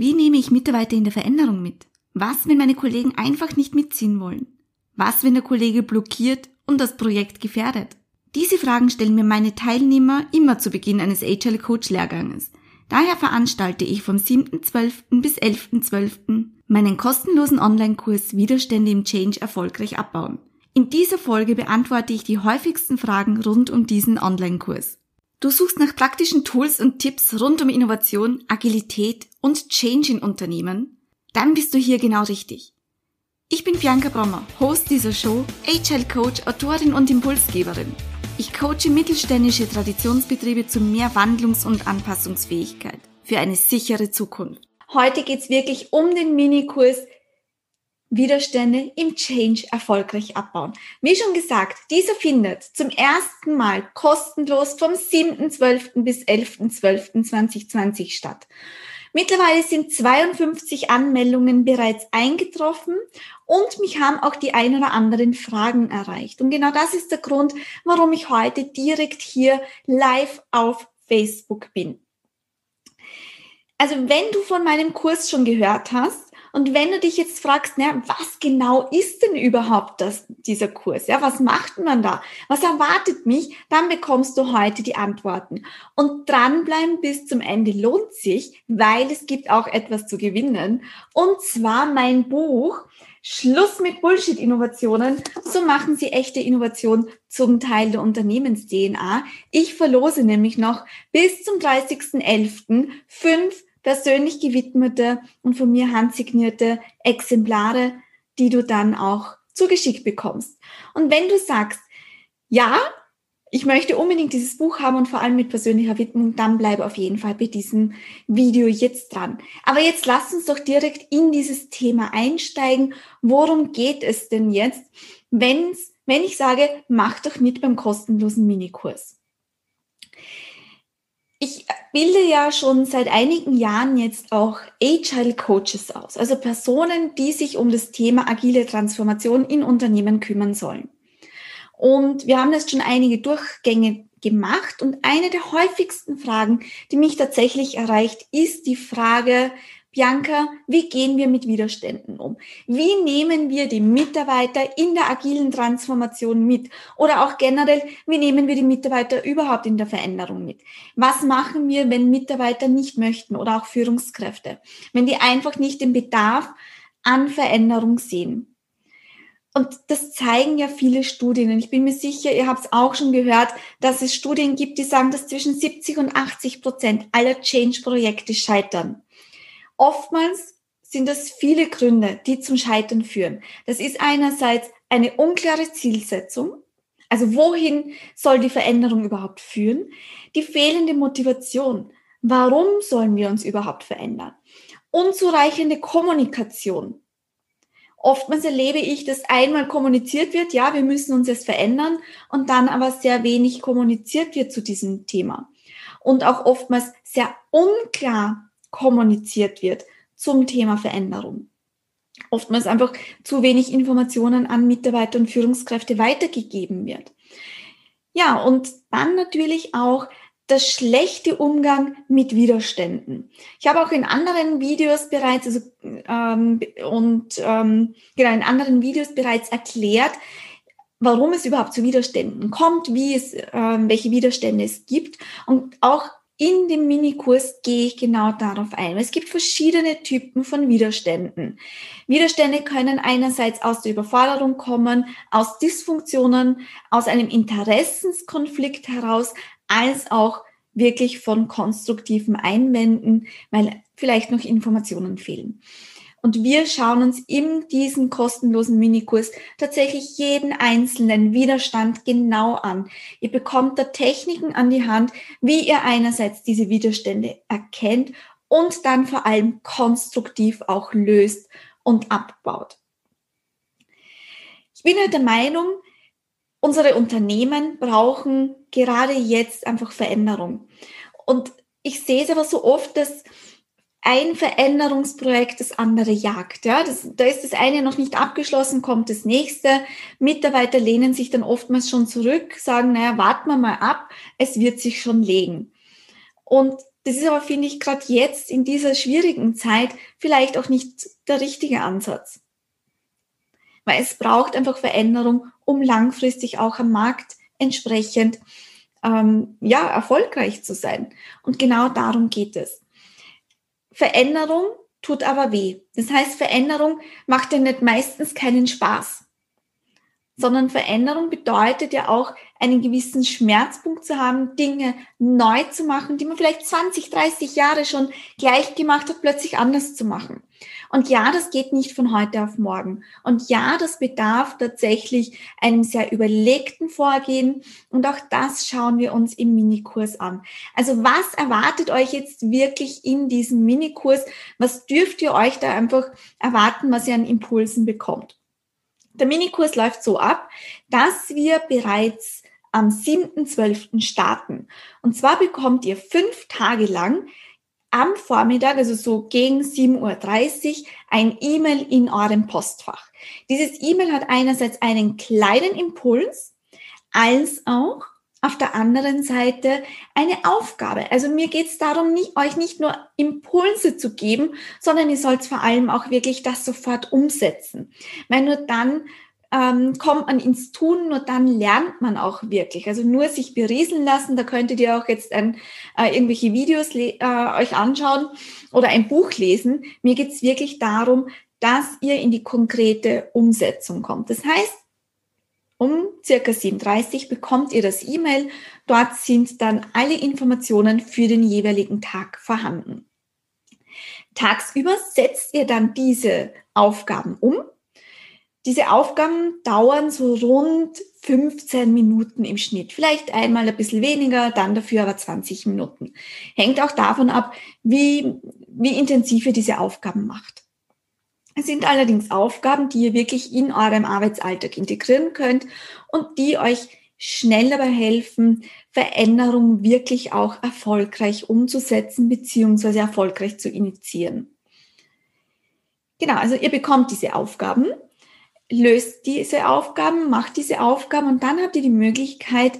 Wie nehme ich Mitarbeiter in der Veränderung mit? Was, wenn meine Kollegen einfach nicht mitziehen wollen? Was, wenn der Kollege blockiert und das Projekt gefährdet? Diese Fragen stellen mir meine Teilnehmer immer zu Beginn eines Agile Coach Lehrganges. Daher veranstalte ich vom 7.12. bis 11.12. meinen kostenlosen Online-Kurs Widerstände im Change erfolgreich abbauen. In dieser Folge beantworte ich die häufigsten Fragen rund um diesen Online-Kurs. Du suchst nach praktischen Tools und Tipps rund um Innovation, Agilität und Change in Unternehmen? Dann bist du hier genau richtig. Ich bin Bianca Brommer, Host dieser Show, HL Coach, Autorin und Impulsgeberin. Ich coache mittelständische Traditionsbetriebe zu mehr Wandlungs- und Anpassungsfähigkeit für eine sichere Zukunft. Heute geht's wirklich um den Minikurs Widerstände im Change erfolgreich abbauen. Wie schon gesagt, dieser findet zum ersten Mal kostenlos vom 7.12. bis 11.12.2020 statt. Mittlerweile sind 52 Anmeldungen bereits eingetroffen und mich haben auch die ein oder anderen Fragen erreicht. Und genau das ist der Grund, warum ich heute direkt hier live auf Facebook bin. Also wenn du von meinem Kurs schon gehört hast, und wenn du dich jetzt fragst, na, was genau ist denn überhaupt das, dieser Kurs? Ja, was macht man da? Was erwartet mich? Dann bekommst du heute die Antworten. Und dranbleiben bis zum Ende lohnt sich, weil es gibt auch etwas zu gewinnen. Und zwar mein Buch, Schluss mit Bullshit-Innovationen. So machen sie echte Innovation zum Teil der Unternehmens-DNA. Ich verlose nämlich noch bis zum 30.11. fünf persönlich gewidmete und von mir handsignierte Exemplare, die du dann auch zugeschickt bekommst. Und wenn du sagst, ja, ich möchte unbedingt dieses Buch haben und vor allem mit persönlicher Widmung, dann bleibe auf jeden Fall bei diesem Video jetzt dran. Aber jetzt lass uns doch direkt in dieses Thema einsteigen. Worum geht es denn jetzt, wenn's, wenn ich sage, mach doch mit beim kostenlosen Minikurs? Ich bilde ja schon seit einigen Jahren jetzt auch Agile Coaches aus, also Personen, die sich um das Thema agile Transformation in Unternehmen kümmern sollen. Und wir haben jetzt schon einige Durchgänge gemacht und eine der häufigsten Fragen, die mich tatsächlich erreicht, ist die Frage, Bianca, wie gehen wir mit Widerständen um? Wie nehmen wir die Mitarbeiter in der agilen Transformation mit? Oder auch generell, wie nehmen wir die Mitarbeiter überhaupt in der Veränderung mit? Was machen wir, wenn Mitarbeiter nicht möchten oder auch Führungskräfte? Wenn die einfach nicht den Bedarf an Veränderung sehen? Und das zeigen ja viele Studien. Und ich bin mir sicher, ihr habt es auch schon gehört, dass es Studien gibt, die sagen, dass zwischen 70 und 80 Prozent aller Change-Projekte scheitern. Oftmals sind das viele Gründe, die zum Scheitern führen. Das ist einerseits eine unklare Zielsetzung, also wohin soll die Veränderung überhaupt führen? Die fehlende Motivation. Warum sollen wir uns überhaupt verändern? Unzureichende Kommunikation. Oftmals erlebe ich, dass einmal kommuniziert wird, ja, wir müssen uns jetzt verändern und dann aber sehr wenig kommuniziert wird zu diesem Thema. Und auch oftmals sehr unklar kommuniziert wird zum Thema Veränderung. Oftmals einfach zu wenig Informationen an Mitarbeiter und Führungskräfte weitergegeben wird. Ja, und dann natürlich auch das schlechte Umgang mit Widerständen. Ich habe auch in anderen Videos bereits also, ähm, und ähm, genau in anderen Videos bereits erklärt, warum es überhaupt zu Widerständen kommt, wie es, ähm, welche Widerstände es gibt und auch in dem Minikurs gehe ich genau darauf ein. Es gibt verschiedene Typen von Widerständen. Widerstände können einerseits aus der Überforderung kommen, aus Dysfunktionen, aus einem Interessenskonflikt heraus, als auch wirklich von konstruktiven Einwänden, weil vielleicht noch Informationen fehlen. Und wir schauen uns in diesem kostenlosen Minikurs tatsächlich jeden einzelnen Widerstand genau an. Ihr bekommt da Techniken an die Hand, wie ihr einerseits diese Widerstände erkennt und dann vor allem konstruktiv auch löst und abbaut. Ich bin halt der Meinung, unsere Unternehmen brauchen gerade jetzt einfach Veränderung. Und ich sehe es aber so oft, dass ein Veränderungsprojekt das andere jagt. Ja, das, da ist das eine noch nicht abgeschlossen, kommt das nächste. Mitarbeiter lehnen sich dann oftmals schon zurück, sagen, naja, warten wir mal ab, es wird sich schon legen. Und Das ist aber, finde ich, gerade jetzt in dieser schwierigen Zeit vielleicht auch nicht der richtige Ansatz. Weil es braucht einfach Veränderung, um langfristig auch am Markt entsprechend ähm, ja, erfolgreich zu sein. Und genau darum geht es. Veränderung tut aber weh. Das heißt, Veränderung macht ja nicht meistens keinen Spaß sondern Veränderung bedeutet ja auch, einen gewissen Schmerzpunkt zu haben, Dinge neu zu machen, die man vielleicht 20, 30 Jahre schon gleich gemacht hat, plötzlich anders zu machen. Und ja, das geht nicht von heute auf morgen. Und ja, das bedarf tatsächlich einem sehr überlegten Vorgehen. Und auch das schauen wir uns im Minikurs an. Also was erwartet euch jetzt wirklich in diesem Minikurs? Was dürft ihr euch da einfach erwarten, was ihr an Impulsen bekommt? Der Minikurs läuft so ab, dass wir bereits am 7.12. starten. Und zwar bekommt ihr fünf Tage lang am Vormittag, also so gegen 7.30 Uhr, ein E-Mail in eurem Postfach. Dieses E-Mail hat einerseits einen kleinen Impuls, als auch auf der anderen Seite eine Aufgabe. Also mir geht es darum, nicht, euch nicht nur Impulse zu geben, sondern ihr sollt vor allem auch wirklich das sofort umsetzen. Weil nur dann ähm, kommt man ins Tun, nur dann lernt man auch wirklich. Also nur sich berieseln lassen, da könntet ihr auch jetzt ein, äh, irgendwelche Videos äh, euch anschauen oder ein Buch lesen. Mir geht es wirklich darum, dass ihr in die konkrete Umsetzung kommt. Das heißt, um circa 7.30 bekommt ihr das E-Mail. Dort sind dann alle Informationen für den jeweiligen Tag vorhanden. Tagsüber setzt ihr dann diese Aufgaben um. Diese Aufgaben dauern so rund 15 Minuten im Schnitt. Vielleicht einmal ein bisschen weniger, dann dafür aber 20 Minuten. Hängt auch davon ab, wie, wie intensiv ihr diese Aufgaben macht. Es sind allerdings Aufgaben, die ihr wirklich in eurem Arbeitsalltag integrieren könnt und die euch schnell dabei helfen, Veränderungen wirklich auch erfolgreich umzusetzen bzw. erfolgreich zu initiieren. Genau, also ihr bekommt diese Aufgaben, löst diese Aufgaben, macht diese Aufgaben und dann habt ihr die Möglichkeit,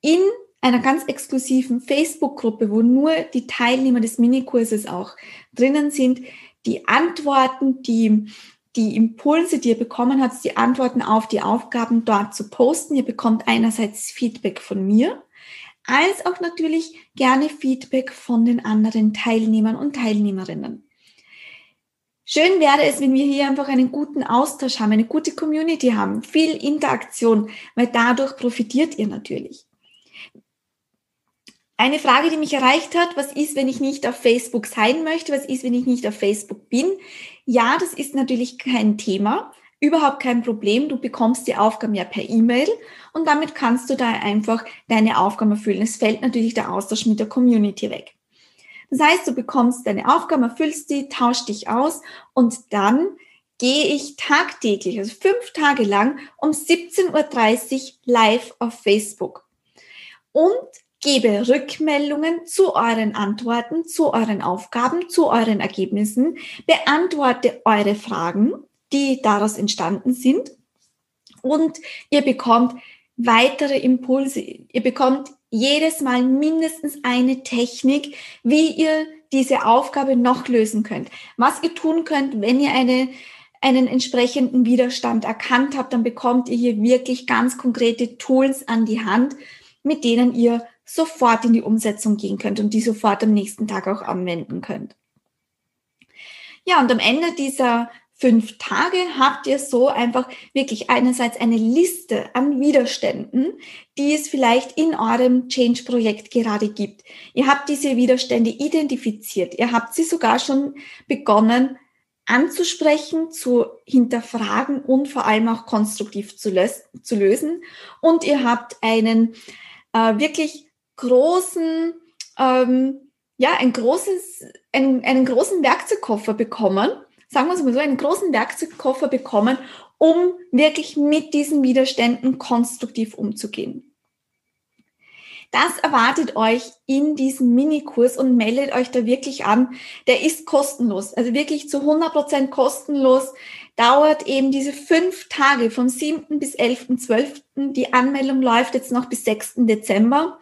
in einer ganz exklusiven Facebook-Gruppe, wo nur die Teilnehmer des Minikurses auch drinnen sind, die Antworten, die, die Impulse, die ihr bekommen habt, die Antworten auf die Aufgaben dort zu posten. Ihr bekommt einerseits Feedback von mir, als auch natürlich gerne Feedback von den anderen Teilnehmern und Teilnehmerinnen. Schön wäre es, wenn wir hier einfach einen guten Austausch haben, eine gute Community haben, viel Interaktion, weil dadurch profitiert ihr natürlich. Eine Frage, die mich erreicht hat, was ist, wenn ich nicht auf Facebook sein möchte? Was ist, wenn ich nicht auf Facebook bin? Ja, das ist natürlich kein Thema, überhaupt kein Problem. Du bekommst die Aufgaben ja per E-Mail und damit kannst du da einfach deine Aufgaben erfüllen. Es fällt natürlich der Austausch mit der Community weg. Das heißt, du bekommst deine Aufgaben, erfüllst die, tauschst dich aus und dann gehe ich tagtäglich, also fünf Tage lang um 17.30 Uhr live auf Facebook. Und gebe Rückmeldungen zu euren Antworten, zu euren Aufgaben, zu euren Ergebnissen, beantworte eure Fragen, die daraus entstanden sind und ihr bekommt weitere Impulse. Ihr bekommt jedes Mal mindestens eine Technik, wie ihr diese Aufgabe noch lösen könnt. Was ihr tun könnt, wenn ihr eine einen entsprechenden Widerstand erkannt habt, dann bekommt ihr hier wirklich ganz konkrete Tools an die Hand, mit denen ihr sofort in die Umsetzung gehen könnt und die sofort am nächsten Tag auch anwenden könnt. Ja, und am Ende dieser fünf Tage habt ihr so einfach wirklich einerseits eine Liste an Widerständen, die es vielleicht in eurem Change-Projekt gerade gibt. Ihr habt diese Widerstände identifiziert. Ihr habt sie sogar schon begonnen anzusprechen, zu hinterfragen und vor allem auch konstruktiv zu, lösen. Und ihr habt einen äh, wirklich großen, ähm, ja, ein großes, einen, einen großen Werkzeugkoffer bekommen, sagen wir es mal so, einen großen Werkzeugkoffer bekommen, um wirklich mit diesen Widerständen konstruktiv umzugehen. Das erwartet euch in diesem Minikurs und meldet euch da wirklich an. Der ist kostenlos, also wirklich zu 100 Prozent kostenlos. Dauert eben diese fünf Tage vom 7. bis 11.12. Die Anmeldung läuft jetzt noch bis 6. Dezember.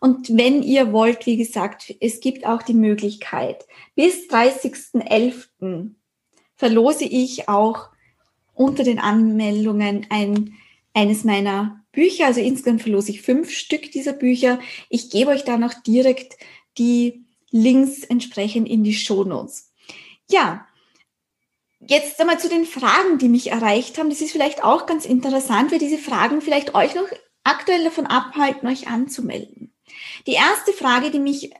Und wenn ihr wollt, wie gesagt, es gibt auch die Möglichkeit, bis 30.11. verlose ich auch unter den Anmeldungen ein, eines meiner Bücher. Also insgesamt verlose ich fünf Stück dieser Bücher. Ich gebe euch da noch direkt die Links entsprechend in die Show Notes. Ja, jetzt einmal zu den Fragen, die mich erreicht haben. Das ist vielleicht auch ganz interessant, weil diese Fragen vielleicht euch noch aktuell davon abhalten, euch anzumelden. Die erste Frage, die mich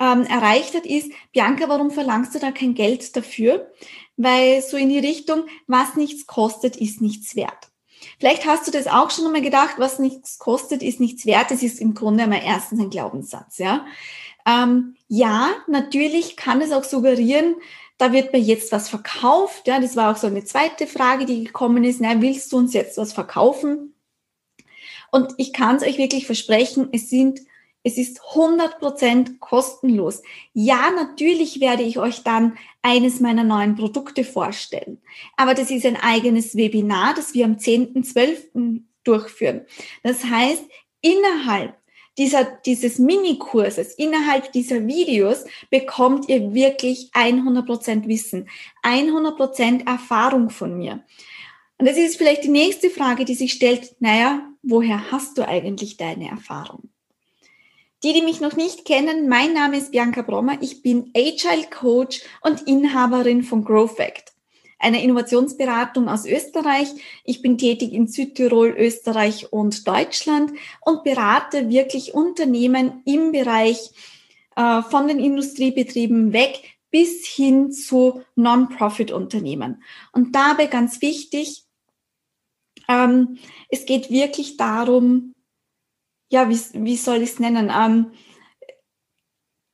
ähm, erreicht hat, ist, Bianca, warum verlangst du da kein Geld dafür? Weil so in die Richtung, was nichts kostet, ist nichts wert. Vielleicht hast du das auch schon einmal gedacht, was nichts kostet, ist nichts wert. Das ist im Grunde einmal erstens ein Glaubenssatz, ja. Ähm, ja, natürlich kann es auch suggerieren, da wird mir jetzt was verkauft. Ja, das war auch so eine zweite Frage, die gekommen ist. Na, willst du uns jetzt was verkaufen? Und ich kann es euch wirklich versprechen, es sind es ist 100% kostenlos. Ja, natürlich werde ich euch dann eines meiner neuen Produkte vorstellen. Aber das ist ein eigenes Webinar, das wir am 10.12. durchführen. Das heißt, innerhalb dieser, dieses Minikurses, innerhalb dieser Videos bekommt ihr wirklich 100% Wissen, 100% Erfahrung von mir. Und das ist vielleicht die nächste Frage, die sich stellt, naja, woher hast du eigentlich deine Erfahrung? Die, die mich noch nicht kennen, mein Name ist Bianca Brommer, ich bin Agile Coach und Inhaberin von GrowFact einer Innovationsberatung aus Österreich. Ich bin tätig in Südtirol, Österreich und Deutschland und berate wirklich Unternehmen im Bereich äh, von den Industriebetrieben weg bis hin zu Non-Profit-Unternehmen. Und dabei ganz wichtig, ähm, es geht wirklich darum, ja, wie, wie soll ich es nennen? Ähm,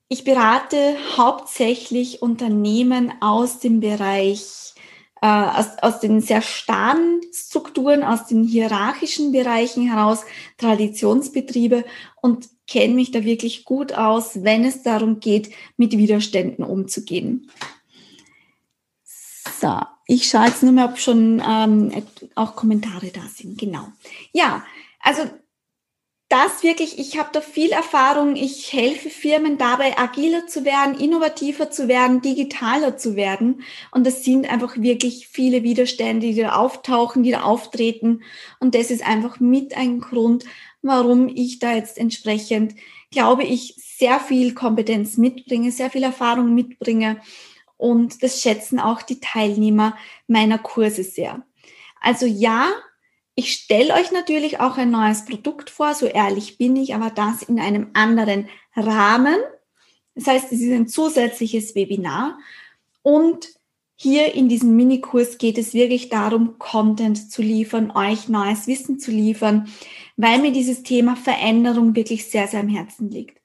ich berate hauptsächlich Unternehmen aus dem Bereich äh, aus, aus den sehr starren Strukturen, aus den hierarchischen Bereichen heraus, Traditionsbetriebe und kenne mich da wirklich gut aus, wenn es darum geht, mit Widerständen umzugehen. So, ich schaue jetzt nur mal, ob schon ähm, auch Kommentare da sind. Genau. Ja, also das wirklich, ich habe da viel Erfahrung. Ich helfe Firmen dabei, agiler zu werden, innovativer zu werden, digitaler zu werden. Und das sind einfach wirklich viele Widerstände, die da auftauchen, die da auftreten. Und das ist einfach mit ein Grund, warum ich da jetzt entsprechend, glaube ich, sehr viel Kompetenz mitbringe, sehr viel Erfahrung mitbringe. Und das schätzen auch die Teilnehmer meiner Kurse sehr. Also ja, ich stelle euch natürlich auch ein neues Produkt vor, so ehrlich bin ich, aber das in einem anderen Rahmen. Das heißt, es ist ein zusätzliches Webinar und hier in diesem Minikurs geht es wirklich darum, Content zu liefern, euch neues Wissen zu liefern, weil mir dieses Thema Veränderung wirklich sehr, sehr am Herzen liegt.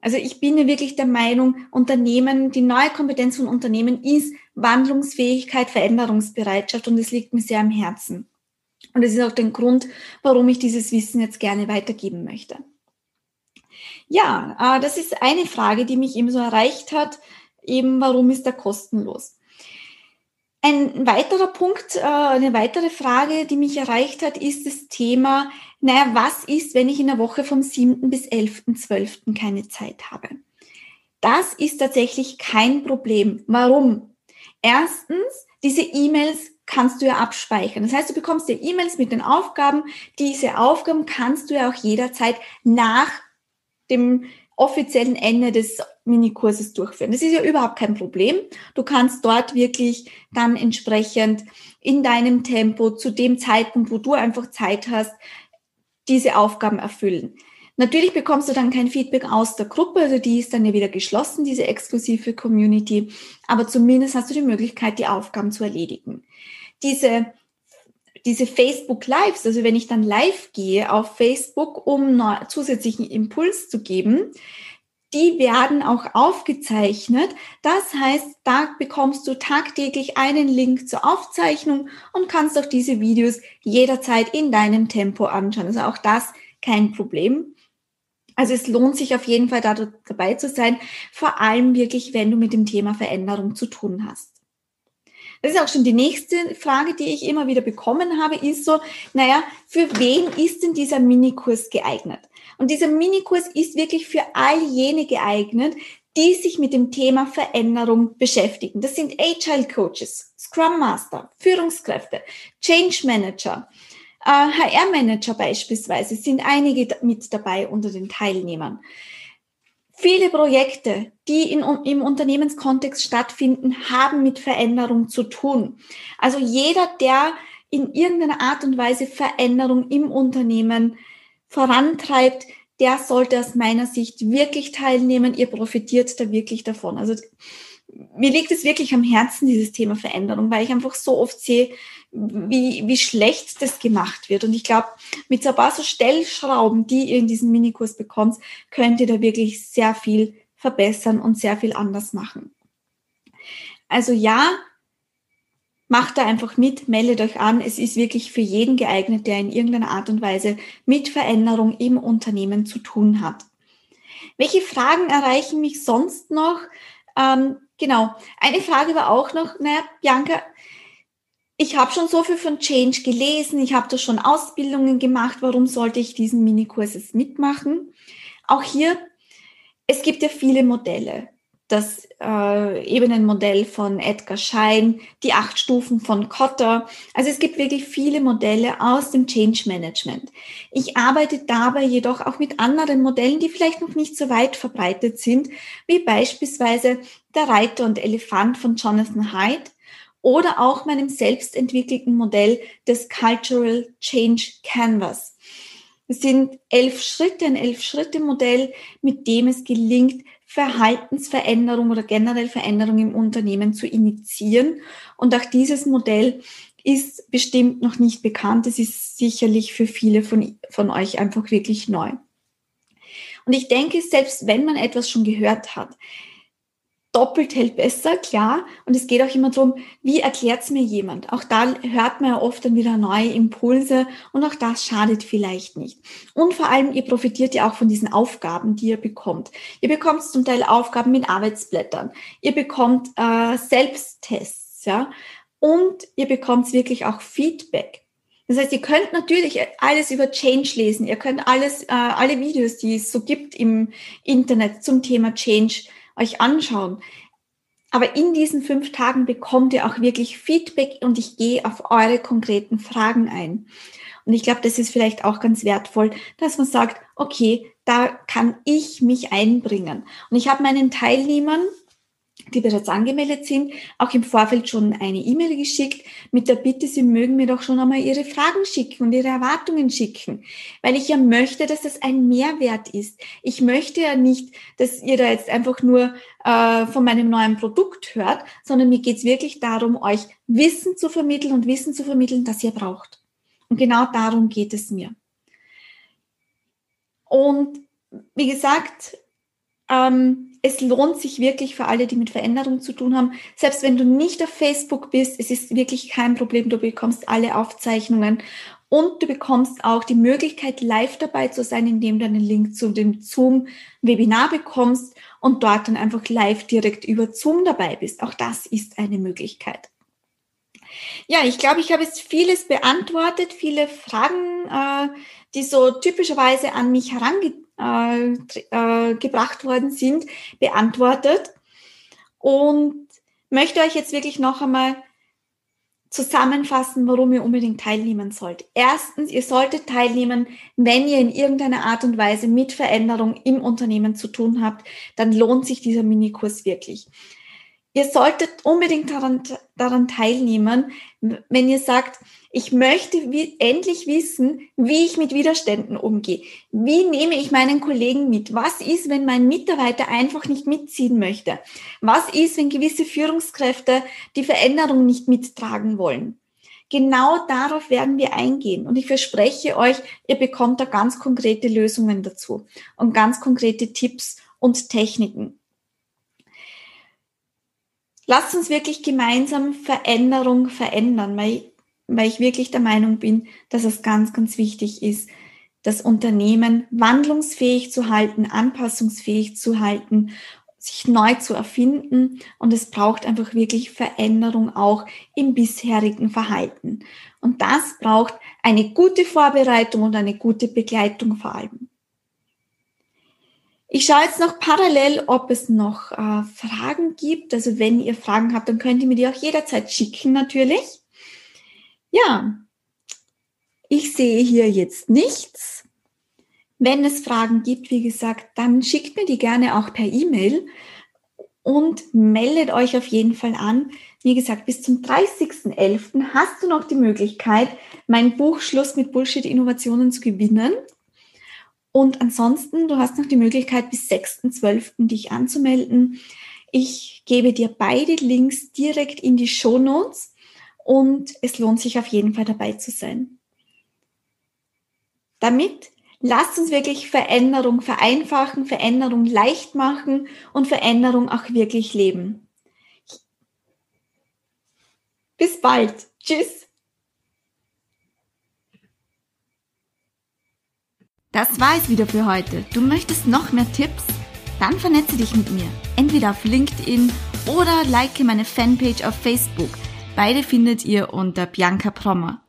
Also ich bin ja wirklich der Meinung, Unternehmen, die neue Kompetenz von Unternehmen ist Wandlungsfähigkeit, Veränderungsbereitschaft und es liegt mir sehr am Herzen. Und das ist auch der Grund, warum ich dieses Wissen jetzt gerne weitergeben möchte. Ja, äh, das ist eine Frage, die mich eben so erreicht hat. Eben, warum ist er kostenlos? Ein weiterer Punkt, äh, eine weitere Frage, die mich erreicht hat, ist das Thema, naja, was ist, wenn ich in der Woche vom 7. bis 11.12. keine Zeit habe? Das ist tatsächlich kein Problem. Warum? Erstens, diese E-Mails kannst du ja abspeichern. Das heißt, du bekommst dir E-Mails mit den Aufgaben. Diese Aufgaben kannst du ja auch jederzeit nach dem offiziellen Ende des Minikurses durchführen. Das ist ja überhaupt kein Problem. Du kannst dort wirklich dann entsprechend in deinem Tempo zu dem Zeitpunkt, wo du einfach Zeit hast, diese Aufgaben erfüllen. Natürlich bekommst du dann kein Feedback aus der Gruppe, also die ist dann ja wieder geschlossen, diese exklusive Community, aber zumindest hast du die Möglichkeit, die Aufgaben zu erledigen diese, diese Facebook Lives, also wenn ich dann live gehe auf Facebook, um zusätzlichen Impuls zu geben, die werden auch aufgezeichnet. Das heißt, da bekommst du tagtäglich einen Link zur Aufzeichnung und kannst auch diese Videos jederzeit in deinem Tempo anschauen. Also auch das kein Problem. Also es lohnt sich auf jeden Fall da dabei zu sein, vor allem wirklich, wenn du mit dem Thema Veränderung zu tun hast. Das ist auch schon die nächste Frage, die ich immer wieder bekommen habe, ist so, naja, für wen ist denn dieser Minikurs geeignet? Und dieser Minikurs ist wirklich für all jene geeignet, die sich mit dem Thema Veränderung beschäftigen. Das sind Agile Coaches, Scrum Master, Führungskräfte, Change Manager, HR äh, Manager beispielsweise sind einige mit dabei unter den Teilnehmern. Viele Projekte, die in, im Unternehmenskontext stattfinden, haben mit Veränderung zu tun. Also jeder, der in irgendeiner Art und Weise Veränderung im Unternehmen vorantreibt, der sollte aus meiner Sicht wirklich teilnehmen. Ihr profitiert da wirklich davon. Also mir liegt es wirklich am Herzen, dieses Thema Veränderung, weil ich einfach so oft sehe, wie, wie schlecht das gemacht wird. Und ich glaube, mit so ein paar so Stellschrauben, die ihr in diesem Minikurs bekommt, könnt ihr da wirklich sehr viel verbessern und sehr viel anders machen. Also ja, macht da einfach mit, meldet euch an. Es ist wirklich für jeden geeignet, der in irgendeiner Art und Weise mit Veränderung im Unternehmen zu tun hat. Welche Fragen erreichen mich sonst noch? Ähm, genau, eine Frage war auch noch, naja, Bianca, ich habe schon so viel von Change gelesen, ich habe da schon Ausbildungen gemacht, warum sollte ich diesen Minikurs jetzt mitmachen? Auch hier, es gibt ja viele Modelle. Das äh, Ebenenmodell von Edgar Schein, die acht Stufen von Kotter. Also es gibt wirklich viele Modelle aus dem Change Management. Ich arbeite dabei jedoch auch mit anderen Modellen, die vielleicht noch nicht so weit verbreitet sind, wie beispielsweise der Reiter und Elefant von Jonathan Haidt oder auch meinem selbst entwickelten Modell des Cultural Change Canvas. Es sind elf Schritte, ein elf Schritte Modell, mit dem es gelingt, Verhaltensveränderung oder generell Veränderung im Unternehmen zu initiieren. Und auch dieses Modell ist bestimmt noch nicht bekannt. Es ist sicherlich für viele von, von euch einfach wirklich neu. Und ich denke, selbst wenn man etwas schon gehört hat, doppelt hält besser, klar. Und es geht auch immer darum, wie erklärt es mir jemand? Auch da hört man ja oft dann wieder neue Impulse und auch das schadet vielleicht nicht. Und vor allem, ihr profitiert ja auch von diesen Aufgaben, die ihr bekommt. Ihr bekommt zum Teil Aufgaben mit Arbeitsblättern. Ihr bekommt äh, Selbsttests, ja. Und ihr bekommt wirklich auch Feedback. Das heißt, ihr könnt natürlich alles über Change lesen. Ihr könnt alles, äh, alle Videos, die es so gibt im Internet zum Thema Change euch anschauen. Aber in diesen fünf Tagen bekommt ihr auch wirklich Feedback und ich gehe auf eure konkreten Fragen ein. Und ich glaube, das ist vielleicht auch ganz wertvoll, dass man sagt, okay, da kann ich mich einbringen. Und ich habe meinen Teilnehmern die bereits angemeldet sind, auch im Vorfeld schon eine E-Mail geschickt mit der Bitte, sie mögen mir doch schon einmal ihre Fragen schicken und ihre Erwartungen schicken, weil ich ja möchte, dass das ein Mehrwert ist. Ich möchte ja nicht, dass ihr da jetzt einfach nur äh, von meinem neuen Produkt hört, sondern mir geht's wirklich darum, euch Wissen zu vermitteln und Wissen zu vermitteln, das ihr braucht. Und genau darum geht es mir. Und wie gesagt, ähm, es lohnt sich wirklich für alle, die mit Veränderung zu tun haben. Selbst wenn du nicht auf Facebook bist, es ist wirklich kein Problem. Du bekommst alle Aufzeichnungen und du bekommst auch die Möglichkeit, live dabei zu sein, indem du einen Link zu dem Zoom-Webinar bekommst und dort dann einfach live direkt über Zoom dabei bist. Auch das ist eine Möglichkeit. Ja, ich glaube, ich habe jetzt vieles beantwortet, viele Fragen, äh, die so typischerweise an mich herangetragen äh, gebracht worden sind, beantwortet. Und möchte euch jetzt wirklich noch einmal zusammenfassen, warum ihr unbedingt teilnehmen sollt. Erstens, ihr solltet teilnehmen, wenn ihr in irgendeiner Art und Weise mit Veränderung im Unternehmen zu tun habt, dann lohnt sich dieser Minikurs wirklich. Ihr solltet unbedingt daran, daran teilnehmen, wenn ihr sagt, ich möchte wie, endlich wissen, wie ich mit Widerständen umgehe. Wie nehme ich meinen Kollegen mit? Was ist, wenn mein Mitarbeiter einfach nicht mitziehen möchte? Was ist, wenn gewisse Führungskräfte die Veränderung nicht mittragen wollen? Genau darauf werden wir eingehen. Und ich verspreche euch, ihr bekommt da ganz konkrete Lösungen dazu und ganz konkrete Tipps und Techniken. Lasst uns wirklich gemeinsam Veränderung verändern, weil, weil ich wirklich der Meinung bin, dass es ganz, ganz wichtig ist, das Unternehmen wandlungsfähig zu halten, anpassungsfähig zu halten sich neu zu erfinden und es braucht einfach wirklich Veränderung auch im bisherigen Verhalten. Und das braucht eine gute Vorbereitung und eine gute Begleitung vor allem. Ich schaue jetzt noch parallel, ob es noch äh, Fragen gibt. Also wenn ihr Fragen habt, dann könnt ihr mir die auch jederzeit schicken natürlich. Ja, ich sehe hier jetzt nichts. Wenn es Fragen gibt, wie gesagt, dann schickt mir die gerne auch per E-Mail und meldet euch auf jeden Fall an. Wie gesagt, bis zum 30.11. hast du noch die Möglichkeit, mein Buch Schluss mit Bullshit-Innovationen zu gewinnen. Und ansonsten, du hast noch die Möglichkeit, bis 6.12. dich anzumelden. Ich gebe dir beide Links direkt in die Show Notes und es lohnt sich auf jeden Fall dabei zu sein. Damit Lasst uns wirklich Veränderung vereinfachen, Veränderung leicht machen und Veränderung auch wirklich leben. Bis bald. Tschüss. Das war es wieder für heute. Du möchtest noch mehr Tipps? Dann vernetze dich mit mir. Entweder auf LinkedIn oder like meine Fanpage auf Facebook. Beide findet ihr unter Bianca Prommer.